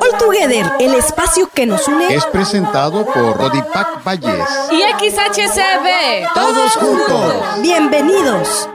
All Together, el espacio que nos une, es presentado por Rodipac Valles y XHCB. Todos juntos. Bienvenidos.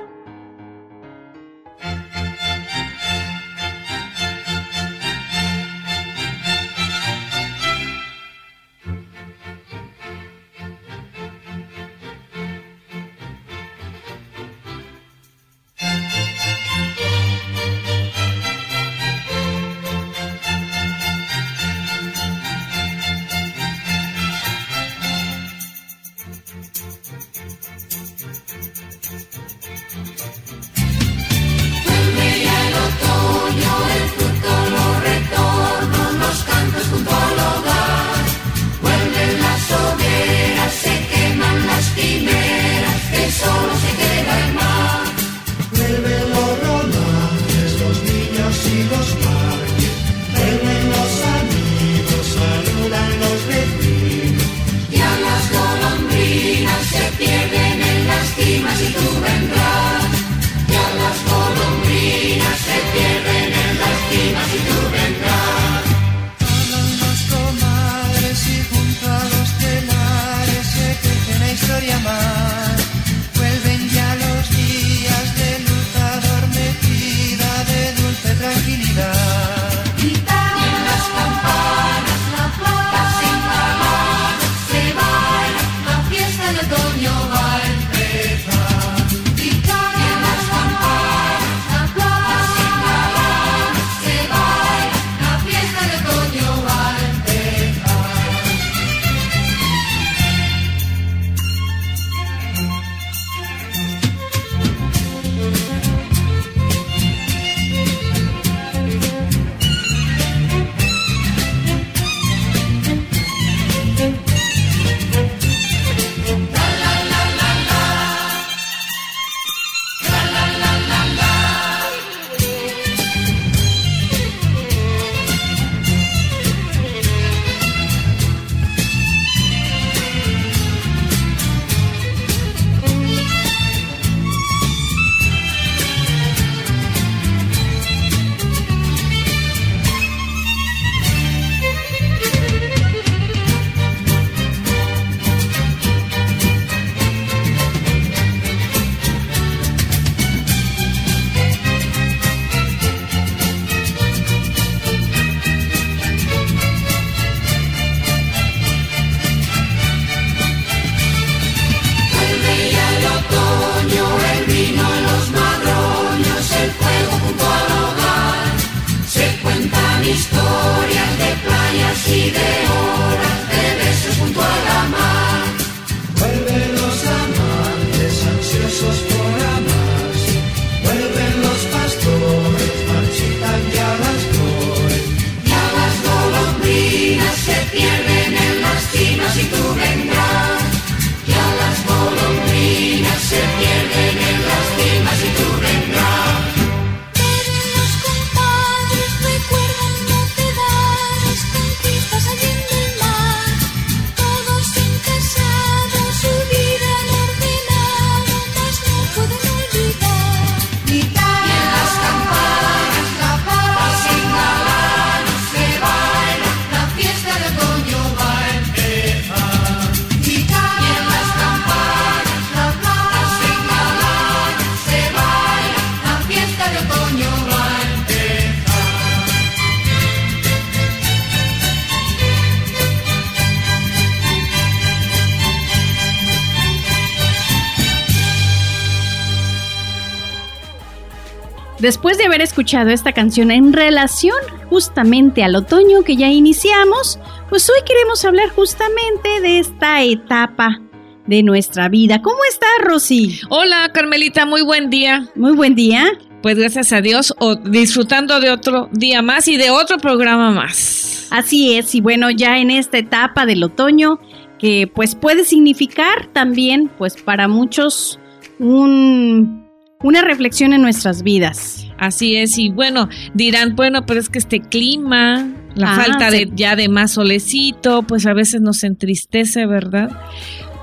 Después de haber escuchado esta canción en relación justamente al otoño que ya iniciamos, pues hoy queremos hablar justamente de esta etapa de nuestra vida. ¿Cómo está, Rosy? Hola, Carmelita, muy buen día. Muy buen día. Pues gracias a Dios, o disfrutando de otro día más y de otro programa más. Así es, y bueno, ya en esta etapa del otoño, que pues puede significar también, pues para muchos, un una reflexión en nuestras vidas. Así es, y bueno, dirán, bueno, pero es que este clima, la ah, falta de ya de más solecito, pues a veces nos entristece, ¿verdad?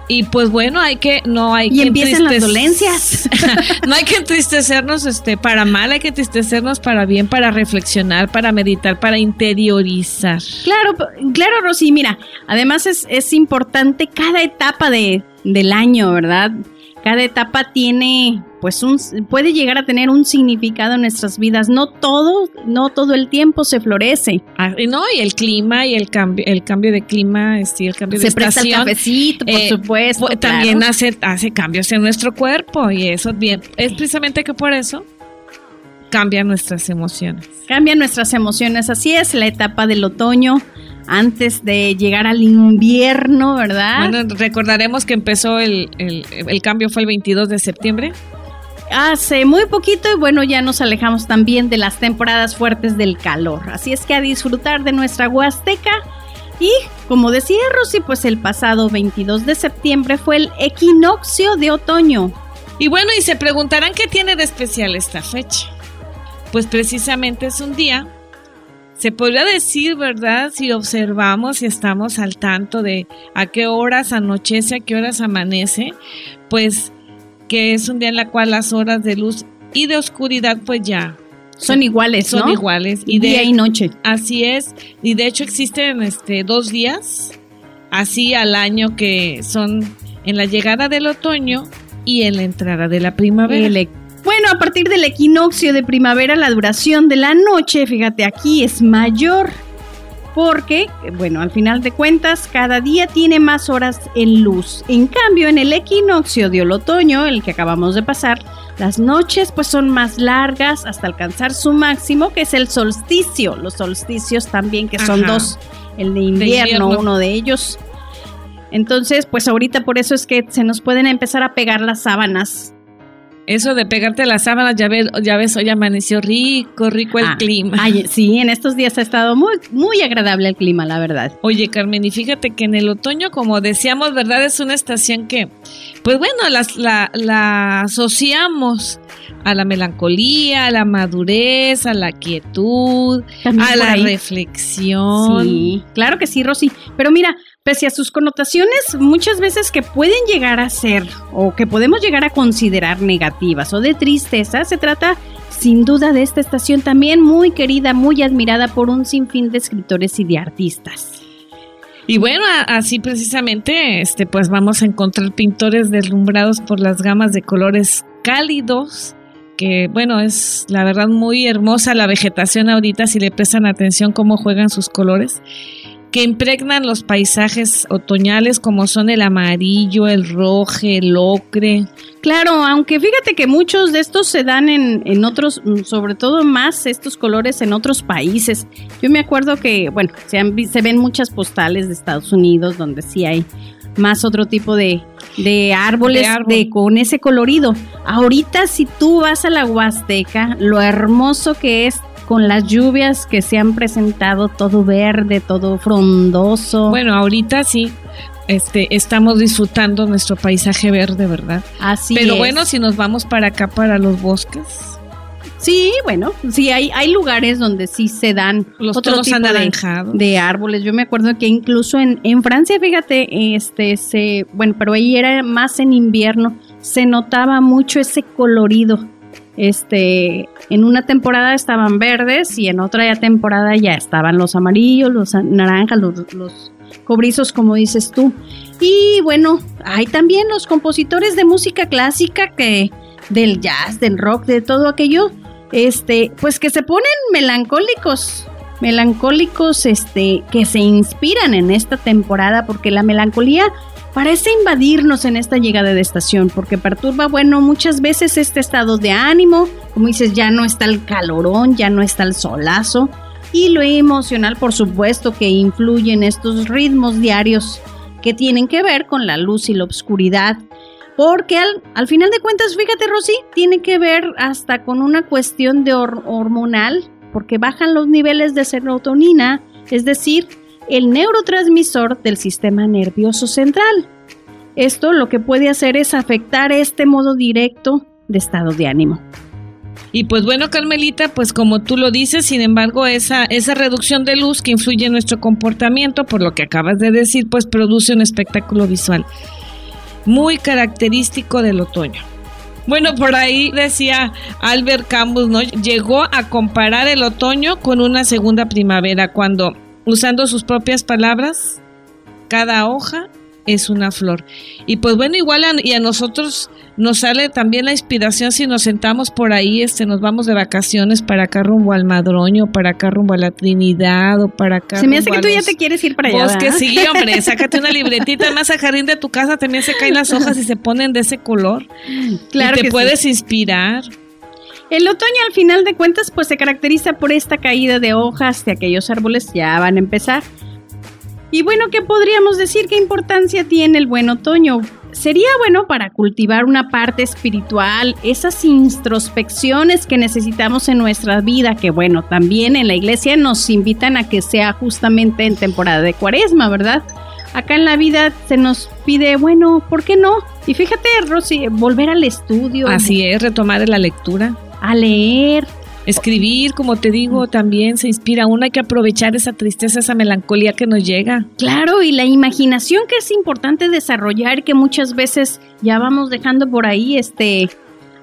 Y pues bueno, hay que, no hay y que empiezan las dolencias. no hay que entristecernos este, para mal, hay que entristecernos para bien, para reflexionar, para meditar, para interiorizar. Claro, claro, Rosy, mira, además es, es importante cada etapa de, del año, ¿verdad? Cada etapa tiene, pues, un, puede llegar a tener un significado en nuestras vidas. No todo, no todo el tiempo se florece. Ah, y no, y el clima y el cambio, el cambio de clima, este, el cambio de Se presta el estación. cafecito, por eh, supuesto. pues, claro. También hace, hace cambios en nuestro cuerpo y eso bien. Es precisamente que por eso cambian nuestras emociones. Cambian nuestras emociones. Así es la etapa del otoño antes de llegar al invierno, ¿verdad? Bueno, recordaremos que empezó el, el, el cambio fue el 22 de septiembre. Hace muy poquito y bueno, ya nos alejamos también de las temporadas fuertes del calor. Así es que a disfrutar de nuestra Huasteca. Y como decía Rosy, pues el pasado 22 de septiembre fue el equinoccio de otoño. Y bueno, y se preguntarán qué tiene de especial esta fecha. Pues precisamente es un día, se podría decir, ¿verdad? Si observamos y estamos al tanto de a qué horas anochece, a qué horas amanece, pues que es un día en la cual las horas de luz y de oscuridad pues ya Son iguales, son ¿no? iguales. Y Día de, y noche. Así es, y de hecho existen este dos días así al año que son en la llegada del otoño y en la entrada de la primavera. El bueno, a partir del equinoccio de primavera, la duración de la noche, fíjate aquí, es mayor. Porque, bueno, al final de cuentas, cada día tiene más horas en luz. En cambio, en el equinoccio del otoño, el que acabamos de pasar, las noches pues son más largas hasta alcanzar su máximo, que es el solsticio. Los solsticios también, que son Ajá. dos, el de invierno, invierno. uno de ellos. Entonces, pues ahorita por eso es que se nos pueden empezar a pegar las sábanas Eso de pegarte las sábanas, ya ves, ya ves, hoy amaneció rico, rico el Ah, clima. ay, sí, en estos días ha estado muy, muy agradable el clima, la verdad. Oye, Carmen, y fíjate que en el otoño, como decíamos, ¿verdad? Es una estación que, pues bueno, las- la, la asociamos a la melancolía, a la madurez, a la quietud, También a la ahí. reflexión. Sí, claro que sí, Rosy. Pero mira, pese a sus connotaciones, muchas veces que pueden llegar a ser o que podemos llegar a considerar negativas o de tristeza, se trata sin duda de esta estación también muy querida, muy admirada por un sinfín de escritores y de artistas. Y bueno, así precisamente, este, pues vamos a encontrar pintores deslumbrados por las gamas de colores cálidos, que bueno, es la verdad muy hermosa la vegetación ahorita, si le prestan atención cómo juegan sus colores, que impregnan los paisajes otoñales como son el amarillo, el rojo, el ocre. Claro, aunque fíjate que muchos de estos se dan en, en otros, mm, sobre todo más estos colores en otros países. Yo me acuerdo que, bueno, se, han vi- se ven muchas postales de Estados Unidos donde sí hay más otro tipo de, de árboles De árbol. de, con ese colorido. Ahorita si tú vas a la Huasteca, lo hermoso que es con las lluvias que se han presentado, todo verde, todo frondoso. Bueno, ahorita sí, este, estamos disfrutando nuestro paisaje verde, ¿verdad? así Pero es. bueno, si nos vamos para acá, para los bosques, Sí, bueno, sí, hay, hay lugares donde sí se dan los otro tonos tipo de, anaranjados. de árboles. Yo me acuerdo que incluso en, en Francia, fíjate, este, se, bueno, pero ahí era más en invierno, se notaba mucho ese colorido. Este, en una temporada estaban verdes y en otra ya temporada ya estaban los amarillos, los naranjas, los, los cobrizos, como dices tú. Y bueno, hay también los compositores de música clásica que del jazz, del rock, de todo aquello, este, pues que se ponen melancólicos, melancólicos, este, que se inspiran en esta temporada, porque la melancolía parece invadirnos en esta llegada de estación, porque perturba, bueno, muchas veces este estado de ánimo, como dices, ya no está el calorón, ya no está el solazo, y lo emocional, por supuesto, que influye en estos ritmos diarios que tienen que ver con la luz y la oscuridad, porque al, al final de cuentas, fíjate Rosy, tiene que ver hasta con una cuestión de hor- hormonal, porque bajan los niveles de serotonina, es decir, el neurotransmisor del sistema nervioso central. Esto lo que puede hacer es afectar este modo directo de estado de ánimo. Y pues bueno, Carmelita, pues como tú lo dices, sin embargo, esa, esa reducción de luz que influye en nuestro comportamiento, por lo que acabas de decir, pues produce un espectáculo visual. muy característico del otoño. Bueno, por ahí decía Albert Camus, ¿no? Llegó a comparar el otoño con una segunda primavera, cuando, usando sus propias palabras, cada hoja es una flor. Y pues bueno, igual y a nosotros nos sale también la inspiración si nos sentamos por ahí, este, nos vamos de vacaciones para acá rumbo al Madroño, para acá rumbo a la Trinidad o para acá. Se me hace que tú ya te quieres ir para allá. que sí, hombre, sácate una libretita, además al jardín de tu casa también se caen las hojas y se ponen de ese color. Claro. Y te puedes inspirar. El otoño al final de cuentas pues se caracteriza por esta caída de hojas de aquellos árboles ya van a empezar y bueno, ¿qué podríamos decir? ¿Qué importancia tiene el buen otoño? Sería bueno para cultivar una parte espiritual, esas introspecciones que necesitamos en nuestra vida, que bueno, también en la iglesia nos invitan a que sea justamente en temporada de cuaresma, ¿verdad? Acá en la vida se nos pide, bueno, ¿por qué no? Y fíjate, Rosy, volver al estudio. Así es, retomar la lectura. A leer, Escribir, como te digo, también se inspira. Uno hay que aprovechar esa tristeza, esa melancolía que nos llega. Claro, y la imaginación que es importante desarrollar, que muchas veces ya vamos dejando por ahí, este,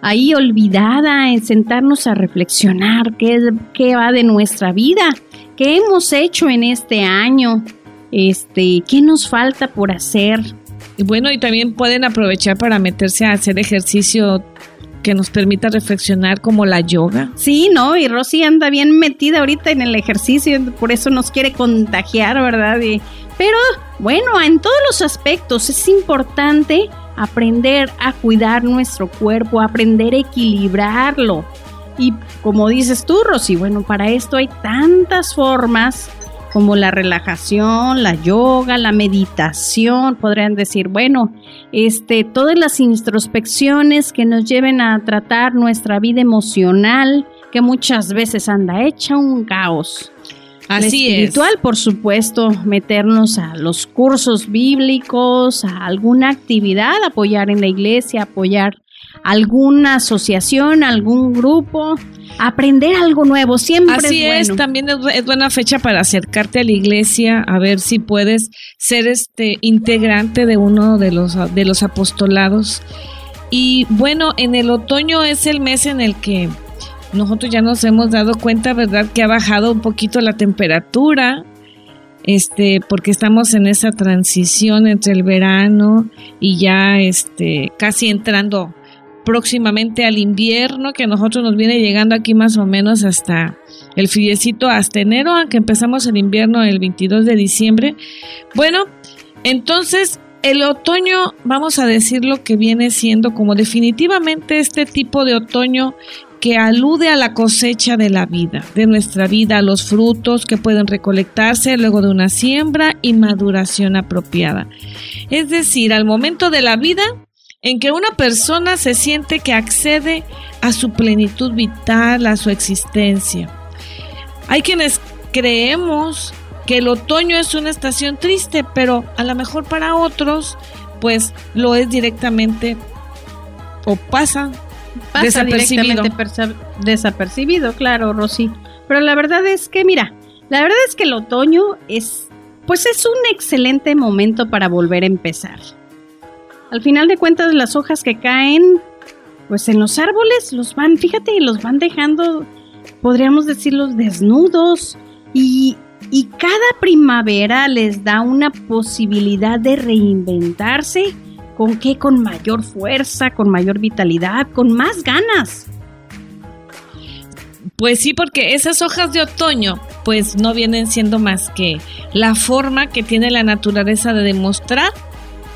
ahí olvidada, en sentarnos a reflexionar qué, qué va de nuestra vida, qué hemos hecho en este año, este, qué nos falta por hacer. Y bueno, y también pueden aprovechar para meterse a hacer ejercicio que nos permita reflexionar como la yoga. Sí, ¿no? Y Rosy anda bien metida ahorita en el ejercicio, por eso nos quiere contagiar, ¿verdad? pero bueno, en todos los aspectos es importante aprender a cuidar nuestro cuerpo, aprender a equilibrarlo. Y como dices tú, Rosy, bueno, para esto hay tantas formas como la relajación, la yoga, la meditación, podrían decir, bueno, este, todas las introspecciones que nos lleven a tratar nuestra vida emocional, que muchas veces anda hecha un caos. Así espiritual, por supuesto, meternos a los cursos bíblicos, a alguna actividad, apoyar en la iglesia, apoyar alguna asociación, algún grupo, aprender algo nuevo, siempre Así es, también es, buena fecha para acercarte a la iglesia, a ver si puedes ser este integrante de uno de los de los apostolados. Y bueno, en el otoño es el mes en el que nosotros ya nos hemos dado cuenta, ¿verdad?, que ha bajado un poquito la temperatura. Este, porque estamos en esa transición entre el verano y ya este casi entrando próximamente al invierno que nosotros nos viene llegando aquí más o menos hasta el friecito hasta enero, aunque empezamos el invierno el 22 de diciembre. Bueno, entonces el otoño, vamos a decir lo que viene siendo como definitivamente este tipo de otoño que alude a la cosecha de la vida, de nuestra vida, a los frutos que pueden recolectarse luego de una siembra y maduración apropiada. Es decir, al momento de la vida en que una persona se siente que accede a su plenitud vital, a su existencia. Hay quienes creemos que el otoño es una estación triste, pero a lo mejor para otros, pues lo es directamente o pasa, desapercibido. desapercibido, claro, Rosy. Pero la verdad es que, mira, la verdad es que el otoño es, pues es un excelente momento para volver a empezar. Al final de cuentas, las hojas que caen, pues en los árboles los van, fíjate, los van dejando, podríamos decirlos, desnudos y, y cada primavera les da una posibilidad de reinventarse. ¿Con qué? Con mayor fuerza, con mayor vitalidad, con más ganas. Pues sí, porque esas hojas de otoño pues no vienen siendo más que la forma que tiene la naturaleza de demostrar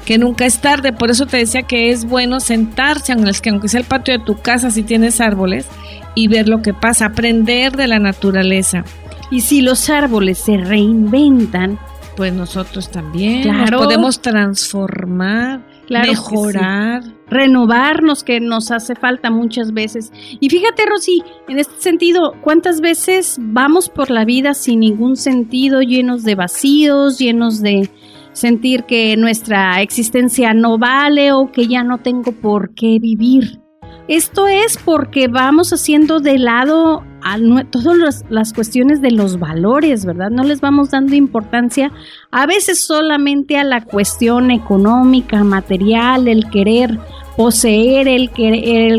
que nunca es tarde. Por eso te decía que es bueno sentarse, aunque sea el patio de tu casa, si tienes árboles, y ver lo que pasa, aprender de la naturaleza. Y si los árboles se reinventan, pues nosotros también nos podemos transformar, mejorar. Renovarnos, que nos hace falta muchas veces. Y fíjate, Rosy, en este sentido, ¿cuántas veces vamos por la vida sin ningún sentido, llenos de vacíos, llenos de, sentir que nuestra existencia no vale o que ya no tengo por qué vivir. Esto es porque vamos haciendo de lado todas las, cuestiones de los valores, ¿verdad? No les vamos dando importancia a veces solamente a la cuestión económica, material, el querer poseer, el,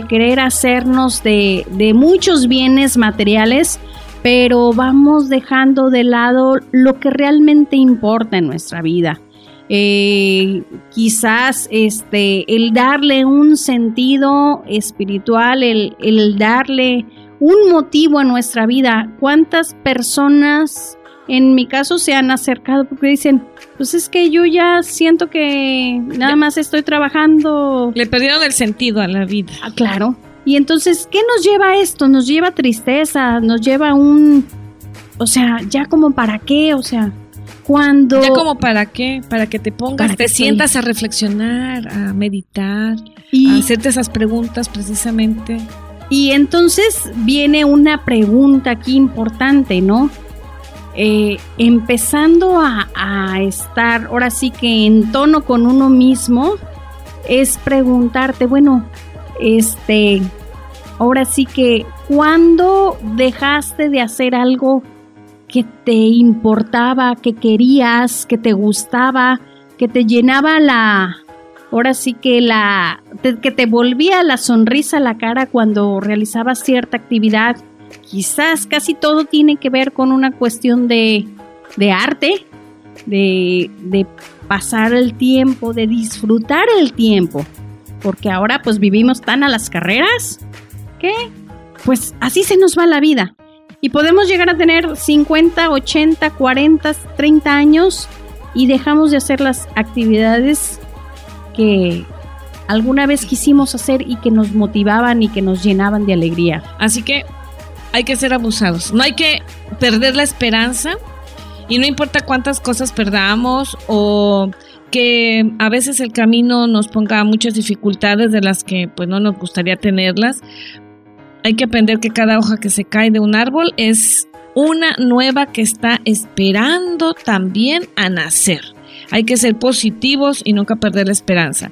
querer hacernos de muchos bienes materiales, pero vamos dejando de lado lo que realmente importa en nuestra vida. Eh, quizás este, el darle un sentido espiritual, el, el darle un motivo a nuestra vida. ¿Cuántas personas en mi caso se han acercado porque dicen, pues es que yo ya siento que nada más estoy trabajando. Le perdieron el sentido a la vida. Ah, claro. Y entonces, ¿qué nos lleva a esto? Nos lleva tristeza, nos lleva un... O sea, ya como para qué, o sea, cuando... Ya como para qué, para que te pongas, te sientas a reflexionar, a meditar, y, a hacerte esas preguntas precisamente. Y entonces viene una pregunta aquí importante, ¿no? Eh, empezando a, a, estar ahora sí que en tono con uno mismo, es preguntarte, bueno, este, ahora sí que, ¿cuándo dejaste de hacer algo que te importaba, que querías, que te gustaba, que te llenaba la, ahora sí que la, que te volvía la sonrisa a la cara cuando realizabas cierta actividad. Quizás casi todo tiene que ver con una cuestión de, de arte, de, de pasar el tiempo, de disfrutar el tiempo. Porque ahora pues vivimos tan a las carreras que pues así se nos va la vida. Y podemos llegar a tener 50, 80, 40, 30 años y dejamos de hacer las actividades que alguna vez quisimos hacer y que nos motivaban y que nos llenaban de alegría. Así que hay que ser abusados. No hay que perder la esperanza y no importa cuántas cosas perdamos o que a veces el camino nos ponga muchas dificultades de las que pues no nos gustaría tenerlas, hay que aprender que cada hoja que se cae de un árbol es una nueva que está esperando también a nacer. Hay que ser positivos y nunca perder la esperanza.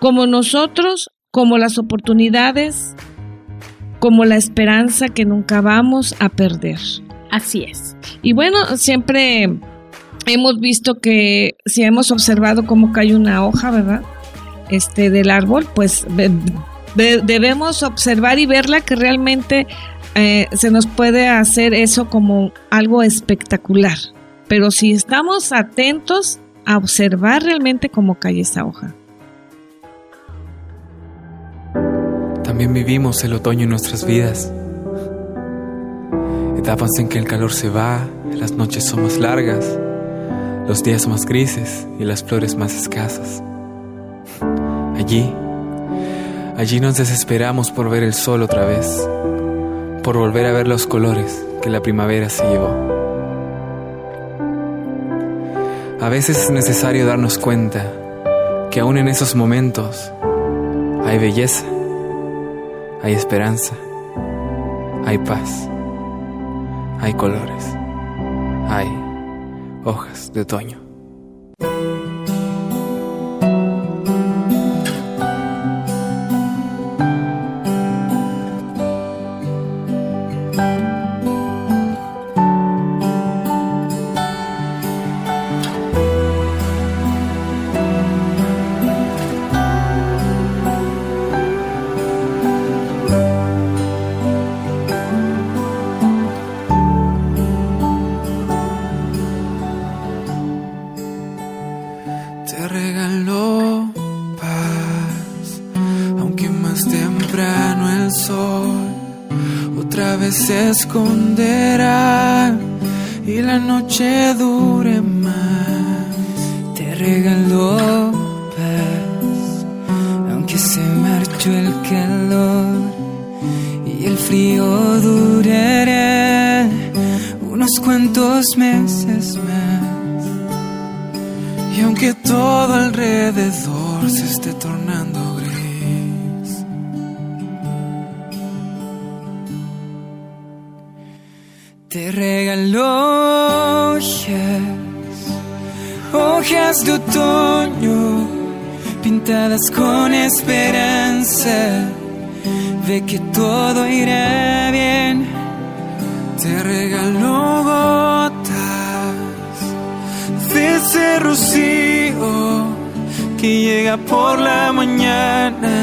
Como nosotros, como las oportunidades, como la esperanza que nunca vamos a perder. Así es. Y bueno, siempre hemos visto que si hemos observado cómo cae una hoja, ¿verdad? Este del árbol, pues debemos observar y verla que realmente eh, se nos puede hacer eso como algo espectacular. Pero si estamos atentos a observar realmente cómo cae esa hoja. También vivimos el otoño en nuestras vidas. Etapas en que el calor se va, las noches son más largas, los días más grises y las flores más escasas. Allí Allí nos desesperamos por ver el sol otra vez, por volver a ver los colores que la primavera se llevó. A veces es necesario darnos cuenta que aún en esos momentos hay belleza, hay esperanza, hay paz, hay colores, hay hojas de otoño. Y la noche hojas, de otoño, pintadas con esperanza, de que todo irá bien. Te regalo gotas de ese rocío que llega por la mañana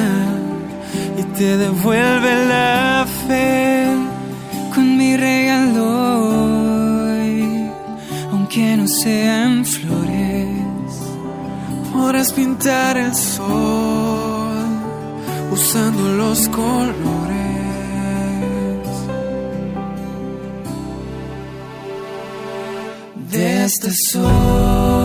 y te devuelve la fe con mi regalo no sean flores, podrás pintar el sol usando los colores de este sol.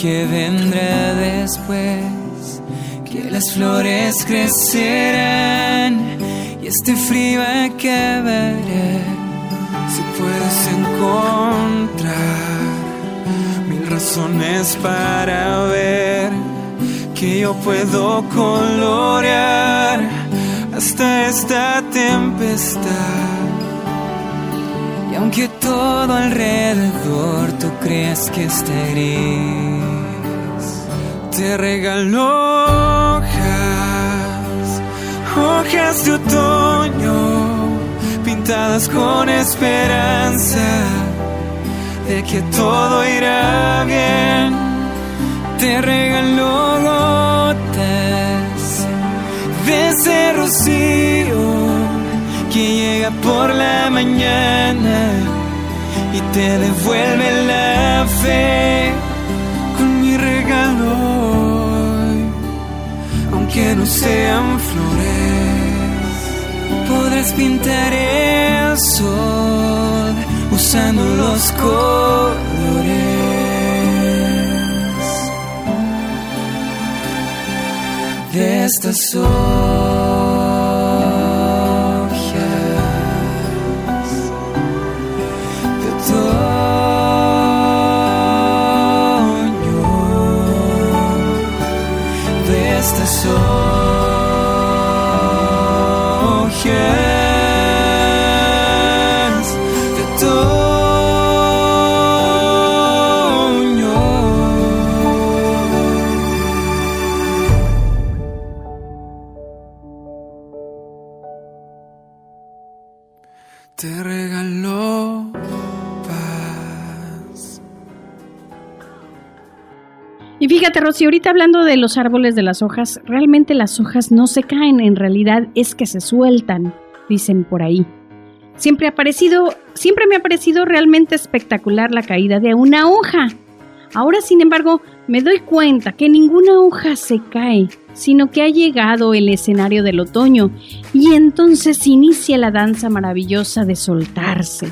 Que vendrá después, que las flores crecerán y este frío acabará. Si puedes encontrar mil razones para ver que yo puedo colorear hasta esta tempestad aunque todo alrededor tú creas que está te regalo hojas, hojas de otoño, pintadas con esperanza de que todo irá bien. Te regalo gotas de ese rocío que llega por la mañana y te devuelve la fe aunque no sean flores. Podrás pintar el sol usando los colores de esta sol Fíjate, Rosy, ahorita hablando de los árboles de las hojas, realmente las hojas no se caen, en realidad es que se sueltan, dicen por ahí. Siempre ha parecido, siempre me ha parecido realmente espectacular la caída de una hoja. Ahora, sin embargo, me doy cuenta que ninguna hoja se cae, sino que ha llegado el escenario del otoño y entonces inicia la danza maravillosa de soltarse.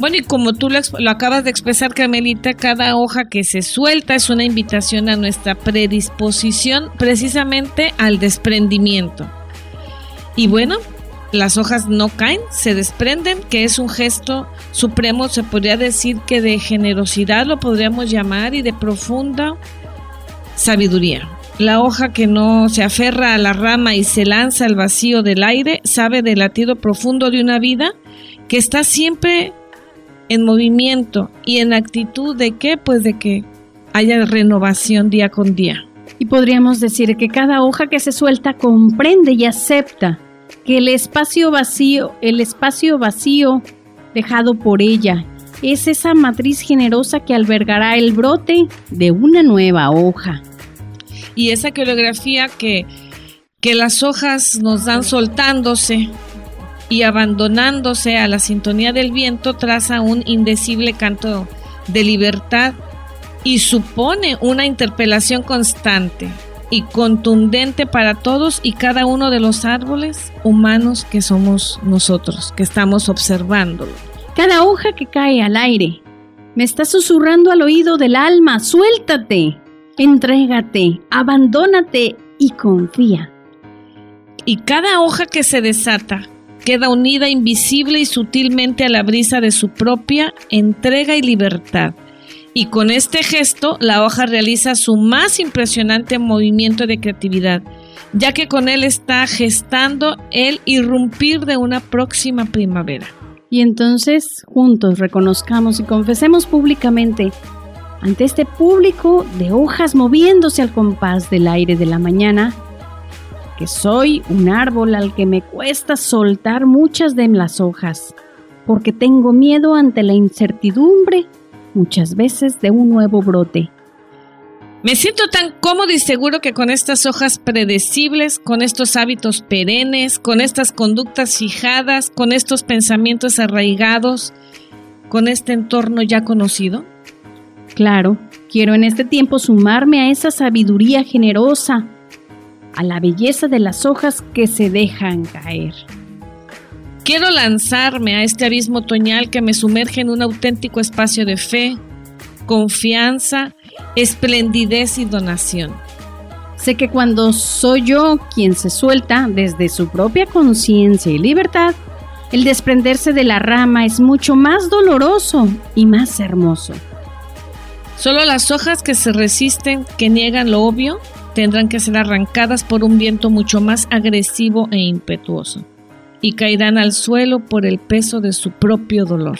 Bueno, y como tú lo, acabas de expresar, Carmelita, cada hoja que se suelta es una invitación a nuestra predisposición precisamente al desprendimiento. Y bueno, las hojas no caen, se desprenden, que es un gesto supremo, se podría decir que de generosidad lo podríamos llamar y de profunda sabiduría. La hoja que no se aferra a la rama y se lanza al vacío del aire sabe del latido profundo de una vida que está siempre en movimiento y en actitud de qué? Pues de que haya renovación día con día. Y podríamos decir que cada hoja que se suelta comprende y acepta que el espacio vacío, el espacio vacío dejado por ella, es esa matriz generosa que albergará el brote de una nueva hoja. Y esa coreografía que, que las hojas nos dan soltándose, y abandonándose a la sintonía del viento traza un indecible canto de libertad y supone una interpelación constante y contundente para todos y cada uno de los árboles humanos que somos nosotros, que estamos observándolo. Cada hoja que cae al aire me está susurrando al oído del alma, suéltate, entrégate, abandónate y confía. Y cada hoja que se desata queda unida invisible y sutilmente a la brisa de su propia entrega y libertad. Y con este gesto, la hoja realiza su más impresionante movimiento de creatividad, ya que con él está gestando el irrumpir de una próxima primavera. Y entonces juntos reconozcamos y confesemos públicamente ante este público de hojas moviéndose al compás del aire de la mañana, soy un árbol al que me cuesta soltar muchas de las hojas, porque tengo miedo ante la incertidumbre muchas veces de un nuevo brote. Me siento tan cómodo y seguro que con estas hojas predecibles, con estos hábitos perennes, con estas conductas fijadas, con estos pensamientos arraigados, con este entorno ya conocido. Claro, quiero en este tiempo sumarme a esa sabiduría generosa, a la belleza de las hojas que se dejan caer. Quiero lanzarme a este abismo otoñal que me sumerge en un auténtico espacio de fe, confianza, esplendidez y donación. Sé que cuando soy yo quien se suelta desde su propia conciencia y libertad, el desprenderse de la rama es mucho más doloroso y más hermoso. Solo las hojas que se resisten, que niegan lo obvio, tendrán que ser arrancadas por un viento mucho más agresivo e impetuoso y caerán al suelo por el peso de su propio dolor.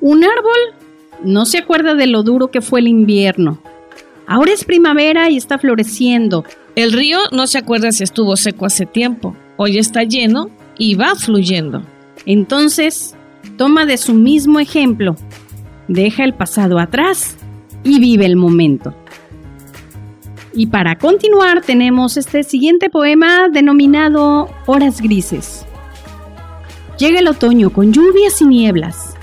Un árbol no se acuerda de lo duro que fue el invierno. Ahora es primavera y está floreciendo. El río no se acuerda si estuvo seco hace tiempo. Hoy está lleno y va fluyendo. Entonces, toma de su mismo ejemplo. Deja el pasado atrás y vive el momento. Y para continuar tenemos este siguiente poema denominado Horas Grises. Llega el otoño con lluvias y nieblas.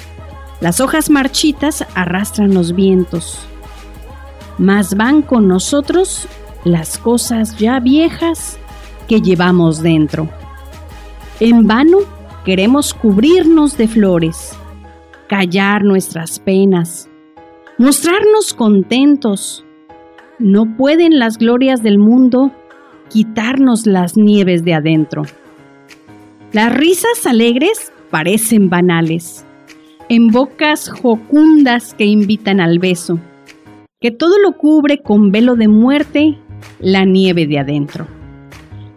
Las hojas marchitas arrastran los vientos. Mas van con nosotros las cosas ya viejas que llevamos dentro. En vano queremos cubrirnos de flores, callar nuestras penas, mostrarnos contentos, no pueden las glorias del mundo quitarnos las nieves de adentro. Las risas alegres parecen banales, en bocas jocundas que invitan al beso, que todo lo cubre con velo de muerte la nieve de adentro.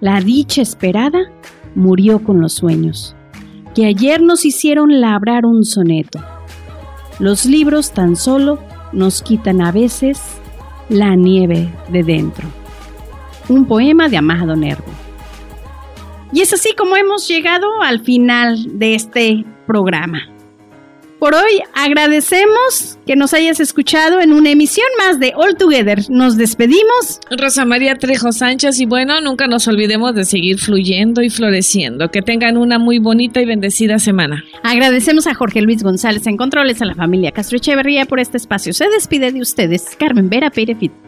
La dicha esperada murió con los sueños, que ayer nos hicieron labrar un soneto. Los libros tan solo nos quitan a veces la nieve de dentro. Un poema de Amado Nervo. Y es así como hemos llegado al final de este programa. Por hoy agradecemos que nos hayas escuchado en una emisión más de All Together. Nos despedimos. Rosa María Trejo Sánchez y bueno, nunca nos olvidemos de seguir fluyendo y floreciendo. Que tengan una muy bonita y bendecida semana. Agradecemos a Jorge Luis González en Controles, a la familia Castro Echeverría por este espacio. Se despide de ustedes Carmen Vera Perefit.